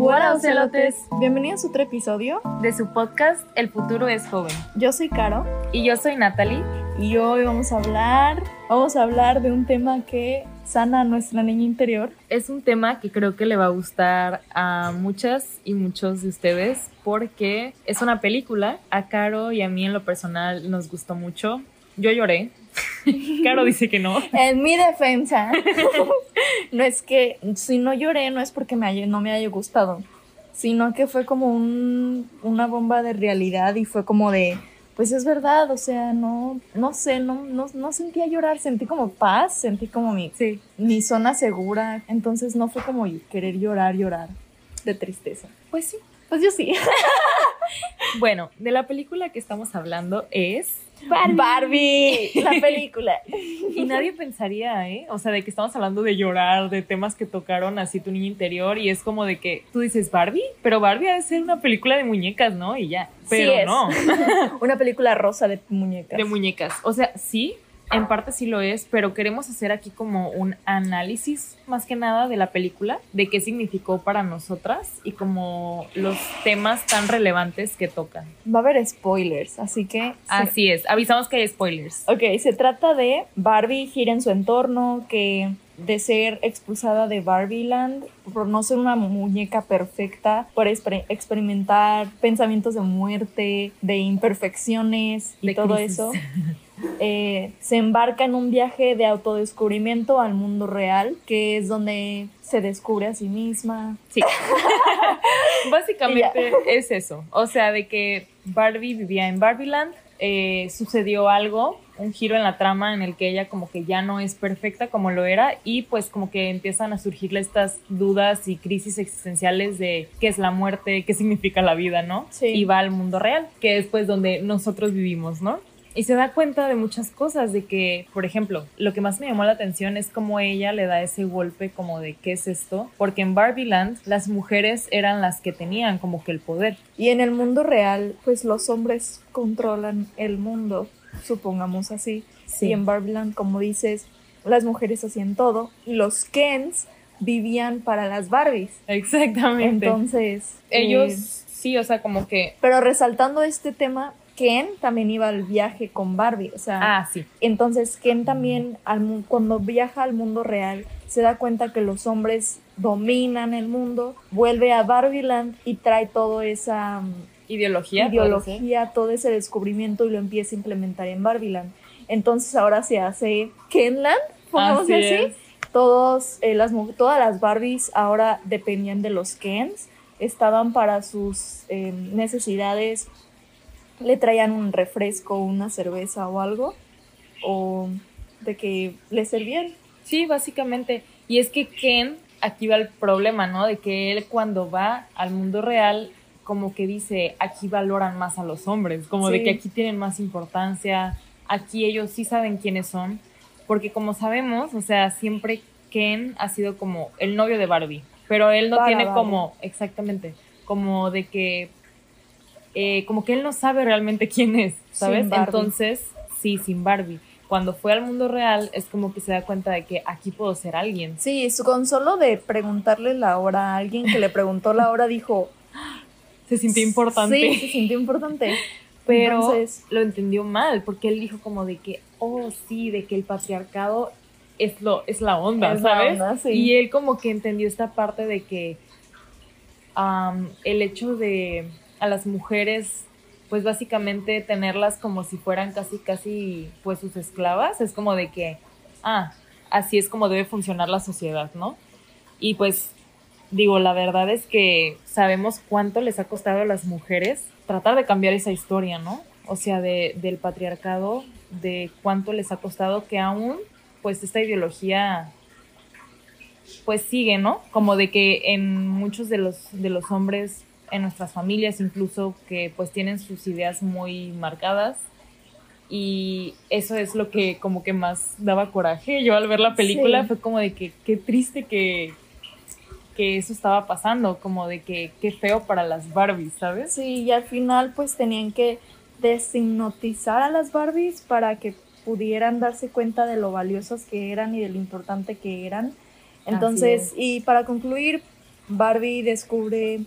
Hola, celotes. Bienvenidos a otro episodio de su podcast El futuro es joven. Yo soy Caro y yo soy Natalie y hoy vamos a hablar, vamos a hablar de un tema que sana a nuestra niña interior. Es un tema que creo que le va a gustar a muchas y muchos de ustedes porque es una película. A Caro y a mí en lo personal nos gustó mucho. Yo lloré. Caro dice que no. En mi defensa, no es que si no lloré no es porque me no me haya gustado, sino que fue como un, una bomba de realidad y fue como de pues es verdad, o sea, no, no sé, no, no, no sentía llorar, sentí como paz, sentí como mi, mi zona segura, entonces no fue como querer llorar, llorar de tristeza. Pues sí. Pues yo sí. bueno, de la película que estamos hablando es Barbie. la película. Y nadie pensaría, ¿eh? O sea, de que estamos hablando de llorar, de temas que tocaron así tu niño interior y es como de que tú dices Barbie, pero Barbie debe ser una película de muñecas, ¿no? Y ya. Pero no. una película rosa de muñecas. De muñecas. O sea, sí, en parte sí lo es, pero queremos hacer aquí como un análisis más que nada de la película, de qué significó para nosotras y como los temas tan relevantes que tocan. Va a haber spoilers, así que... Así es, avisamos que hay spoilers. Ok, se trata de Barbie gira en su entorno, que de ser expulsada de Barbieland por no ser una muñeca perfecta, por experimentar pensamientos de muerte, de imperfecciones y todo eso. Eh, se embarca en un viaje de autodescubrimiento al mundo real, que es donde se descubre a sí misma. Sí. Básicamente es eso. O sea, de que Barbie vivía en Barbieland, eh, sucedió algo, un giro en la trama en el que ella como que ya no es perfecta como lo era y pues como que empiezan a surgirle estas dudas y crisis existenciales de qué es la muerte, qué significa la vida, ¿no? Sí. Y va al mundo real, que es pues donde nosotros vivimos, ¿no? Y se da cuenta de muchas cosas, de que, por ejemplo, lo que más me llamó la atención es cómo ella le da ese golpe como de qué es esto, porque en Barbieland las mujeres eran las que tenían como que el poder. Y en el mundo real, pues los hombres controlan el mundo, supongamos así. Y en Barbieland, como dices, las mujeres hacían todo y los Kens vivían para las Barbies. Exactamente. Entonces, ellos eh, sí, o sea, como que... Pero resaltando este tema, Ken también iba al viaje con Barbie, o sea, ah, sí. entonces Ken también al, cuando viaja al mundo real se da cuenta que los hombres dominan el mundo, vuelve a Barbieland y trae toda esa mm, ideología, ideología, todo ese descubrimiento y lo empieza a implementar en Barbieland. Entonces ahora se hace Kenland, pongamos así. Todos, eh, las, todas las Barbies ahora dependían de los Kens, estaban para sus eh, necesidades le traían un refresco, una cerveza o algo, o de que le servían. Sí, básicamente. Y es que Ken, aquí va el problema, ¿no? De que él cuando va al mundo real, como que dice, aquí valoran más a los hombres, como de que aquí tienen más importancia, aquí ellos sí saben quiénes son, porque como sabemos, o sea, siempre Ken ha sido como el novio de Barbie, pero él no tiene como, exactamente, como de que eh, como que él no sabe realmente quién es, ¿sabes? Entonces, sí, sin Barbie. Cuando fue al mundo real es como que se da cuenta de que aquí puedo ser alguien. Sí, con solo de preguntarle la hora a alguien que le preguntó la hora dijo... Se sintió importante. Sí, se sintió importante. Pero lo entendió mal, porque él dijo como de que, oh, sí, de que el patriarcado es, lo, es la onda, ¿sabes? Y él como que entendió esta parte de que el hecho de a las mujeres, pues básicamente tenerlas como si fueran casi, casi, pues sus esclavas, es como de que, ah, así es como debe funcionar la sociedad, ¿no? Y pues digo, la verdad es que sabemos cuánto les ha costado a las mujeres tratar de cambiar esa historia, ¿no? O sea, de, del patriarcado, de cuánto les ha costado que aún, pues esta ideología, pues sigue, ¿no? Como de que en muchos de los, de los hombres en nuestras familias incluso que pues tienen sus ideas muy marcadas y eso es lo que como que más daba coraje. Yo al ver la película fue como de que qué triste que, que eso estaba pasando, como de que qué feo para las Barbies, ¿sabes? Sí, y al final pues tenían que deshipnotizar a las Barbies para que pudieran darse cuenta de lo valiosas que eran y de lo importante que eran. Entonces, y para concluir, Barbie descubre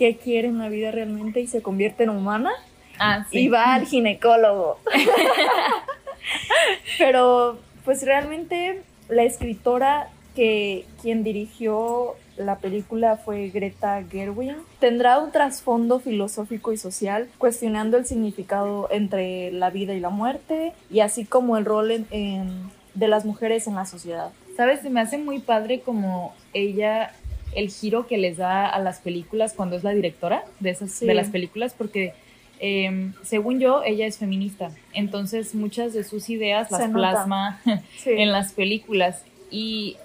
qué quiere en la vida realmente y se convierte en humana. Ah, sí. Y va al ginecólogo. Pero pues realmente la escritora que quien dirigió la película fue Greta Gerwig. Tendrá un trasfondo filosófico y social, cuestionando el significado entre la vida y la muerte, y así como el rol en- en- de las mujeres en la sociedad. ¿Sabes? Se me hace muy padre como ella, el giro que les da a las películas cuando es la directora de, esas, Sí. de las películas, porque eh, según yo, ella es feminista. Entonces muchas de sus ideas Se las nota. plasma Sí. en las películas. Y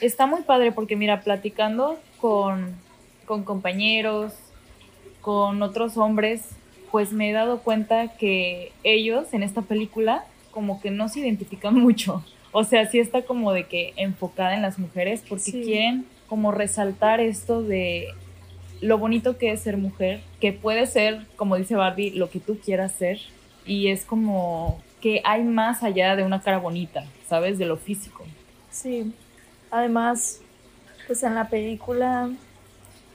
está muy padre porque, mira, platicando con, con compañeros, con otros hombres, pues me he dado cuenta que ellos en esta película como que no se identifican mucho. O sea, sí está como de que enfocada en las mujeres porque Sí. quieren como resaltar esto de lo bonito que es ser mujer, que puede ser, como dice Barbie, lo que tú quieras ser. Y es como que hay más allá de una cara bonita, ¿sabes? De lo físico. Sí. Además, pues en la película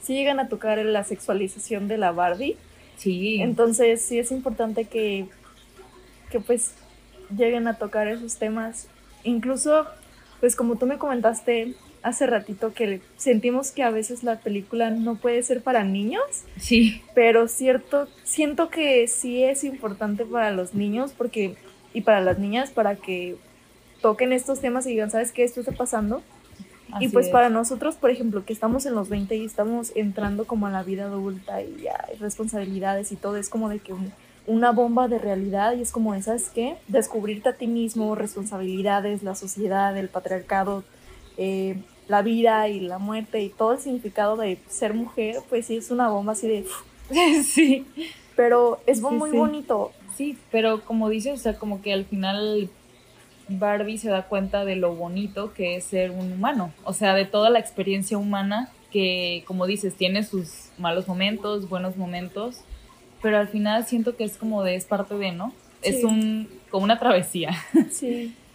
sí llegan a tocar la sexualización de la Barbie. Sí. Entonces sí es importante que, que pues lleguen a tocar esos temas. Incluso, pues como tú me comentaste hace ratito que sentimos que a veces la película no puede ser para niños, sí. pero cierto, siento que sí es importante para los niños porque y para las niñas para que toquen estos temas y digan, ¿sabes qué? Esto está pasando. y pues es. para nosotros, por ejemplo, que estamos en los 20 y estamos entrando como a la vida adulta y ya hay responsabilidades y todo, es como de que un- una bomba de realidad y es como, ¿sabes qué? Descubrirte a ti mismo, responsabilidades, la sociedad, el patriarcado, eh, la vida y la muerte y todo el significado de ser mujer, pues sí es una bomba así de... sí. Pero es muy sí. bonito. Sí, pero como dices, o sea, como que al final Barbie se da cuenta de lo bonito que es ser un humano, o sea, de toda la experiencia humana que, como dices, tiene sus malos momentos, buenos momentos, pero al final siento que es como de, es parte de, ¿no? Es un, como una travesía. Sí.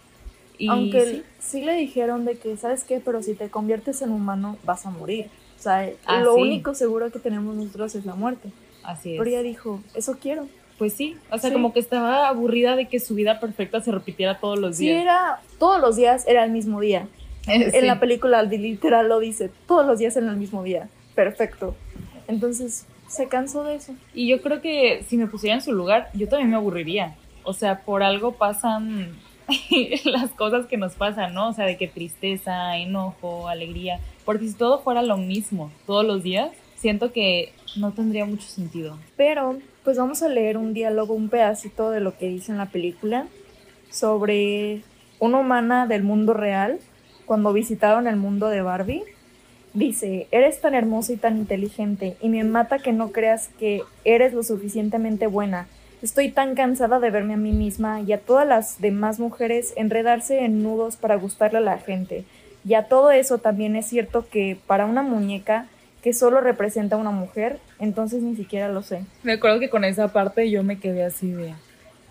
Y Aunque sí, sí. le dijeron de que, ¿sabes qué? Pero si te conviertes en humano, vas a morir. O sea, Ah, lo sí. único seguro que tenemos nosotros es la muerte. así es. Pero ella dijo, eso quiero. Pues sí, o sea, Sí. como que estaba aburrida de que su vida perfecta se repitiera todos los Sí, días. era, todos los días era el mismo día. Sí. En la película literal lo dice, todos los días en el mismo día. Perfecto. Entonces, se cansó de eso. Y yo creo que si me pusiera en su lugar, yo también me aburriría. O sea, por algo pasan las cosas que nos pasan, ¿no? O sea, de que tristeza, enojo, alegría. Porque si todo fuera lo mismo todos los días, siento que no tendría mucho sentido. Pero, pues vamos a leer un diálogo, un pedacito de lo que dice en la película sobre una humana del mundo real cuando visitaron el mundo de Barbie. Dice, eres tan hermosa y tan inteligente y me mata que no creas que eres lo suficientemente buena. Estoy tan cansada de verme a mí misma y a todas las demás mujeres enredarse en nudos para gustarle a la gente. Y a todo eso también es cierto que para una muñeca que solo representa a una mujer, entonces ni siquiera lo sé. Me acuerdo que con esa parte yo me quedé así de...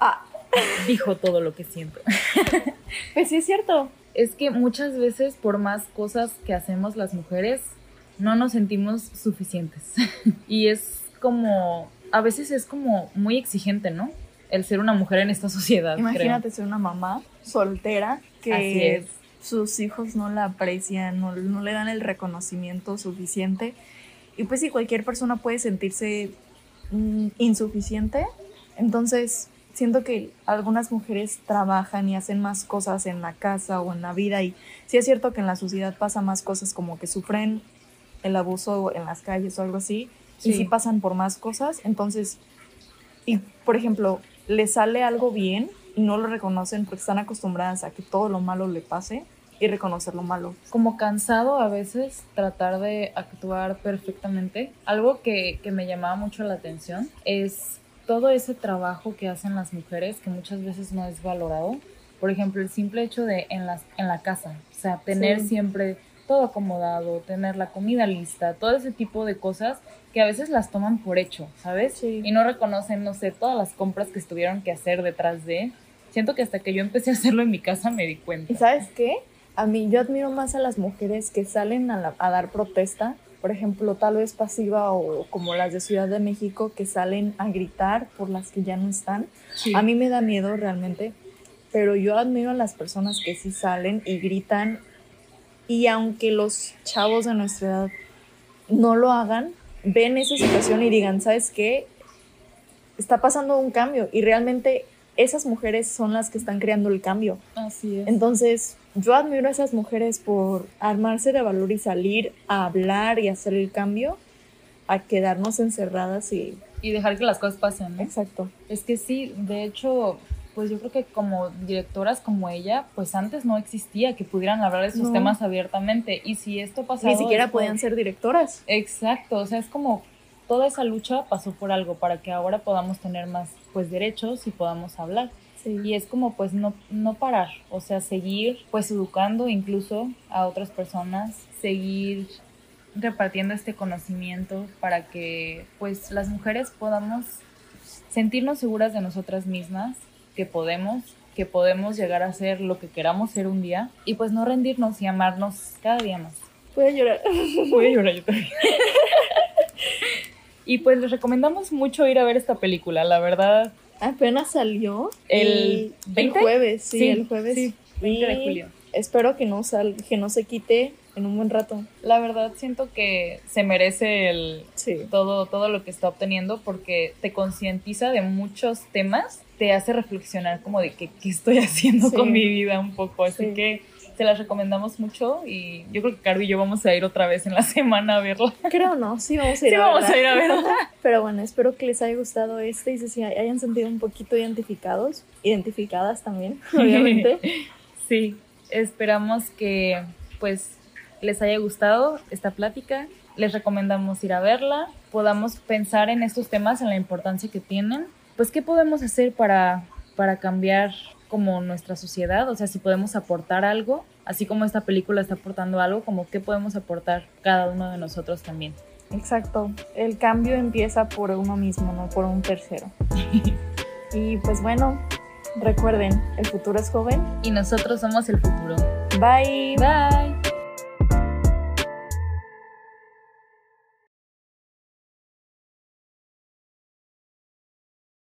Ah, Dijo todo lo que siento. pues sí es cierto. Es que muchas veces por más cosas que hacemos las mujeres, no nos sentimos suficientes. y es como, a veces es como muy exigente, ¿no? El ser una mujer en esta sociedad. Imagínate ser una mamá soltera que sus hijos no la aprecian, no, no le dan el reconocimiento suficiente. Y pues sí, cualquier persona puede sentirse mm, insuficiente. Entonces, siento que algunas mujeres trabajan y hacen más cosas en la casa o en la vida. Y sí es cierto que en la sociedad pasa más cosas como que sufren el abuso en las calles o algo así. Y Sí. sí pasan por más cosas. Entonces, y por ejemplo, le sale algo bien y no lo reconocen porque están acostumbradas a que todo lo malo le pase y reconocer lo malo. como cansado a veces tratar de actuar perfectamente. Algo que, que me llamaba mucho la atención es todo ese trabajo que hacen las mujeres que muchas veces no es valorado. Por ejemplo, el simple hecho de en, las, en la casa, o sea, tener Sí. siempre todo acomodado, tener la comida lista, todo ese tipo de cosas que a veces las toman por hecho, ¿sabes? Sí. Y no reconocen, no sé, todas las compras que estuvieron que hacer detrás de. Siento que hasta que yo empecé a hacerlo en mi casa me di cuenta. ¿Y sabes qué? A mí yo admiro más a las mujeres que salen a, la- a dar protesta por ejemplo, tal vez pasiva o como las de Ciudad de México que salen a gritar por las que ya no están. Sí. A mí me da miedo realmente, pero yo admiro a las personas que sí salen y gritan y aunque los chavos de nuestra edad no lo hagan, ven esa situación y digan, ¿sabes qué? Está pasando un cambio y realmente esas mujeres son las que están creando el cambio. Así es. Entonces, yo admiro a esas mujeres por armarse de valor y salir a hablar y hacer el cambio, a quedarnos encerradas y... y dejar que las cosas pasen, ¿no? Exacto. Es que sí, de hecho, pues yo creo que como directoras como ella, pues antes no existía que pudieran hablar de esos No. temas abiertamente. Y si esto pasaba... Ni siquiera podían ser directoras. Exacto, o sea, es como toda esa lucha pasó por algo para que ahora podamos tener más pues derechos y podamos hablar. Sí. Y es como pues no, no parar, o sea, seguir pues educando incluso a otras personas, seguir repartiendo este conocimiento para que pues las mujeres podamos sentirnos seguras de nosotras mismas, que podemos, que podemos llegar a ser lo que queramos ser un día y pues no rendirnos y amarnos cada día más. Voy a llorar. Voy a llorar yo también. y pues les recomendamos mucho ir a ver esta película, la verdad. Apenas salió ¿El y- 20? el jueves, sí, Sí, el jueves. sí, 20 de julio. Espero que no sal, que no se quite en un buen rato. La verdad siento que se merece el Sí. todo todo lo que está obteniendo porque te concientiza de muchos temas, te hace reflexionar como de que qué estoy haciendo Sí. con mi vida un poco, así Sí. que se las recomendamos mucho y yo creo que Caro y yo vamos a ir otra vez en la semana a verla. Creo no, sí vamos a ir Sí, a vamos a ir a verla. Pero bueno, espero que les haya gustado este y se hayan sentido un poquito identificados, identificadas también, obviamente. Sí, esperamos que pues les haya gustado esta plática. Les recomendamos ir a verla, podamos pensar en estos temas, en la importancia que tienen. Pues, ¿qué podemos hacer para, para cambiar como nuestra sociedad? O sea, si podemos aportar algo, así como esta película está aportando algo, como qué podemos aportar cada uno de nosotros también. Exacto. El cambio empieza por uno mismo, no por un tercero. y pues bueno, recuerden, el futuro es joven. Y nosotros somos el futuro. Bye. Bye.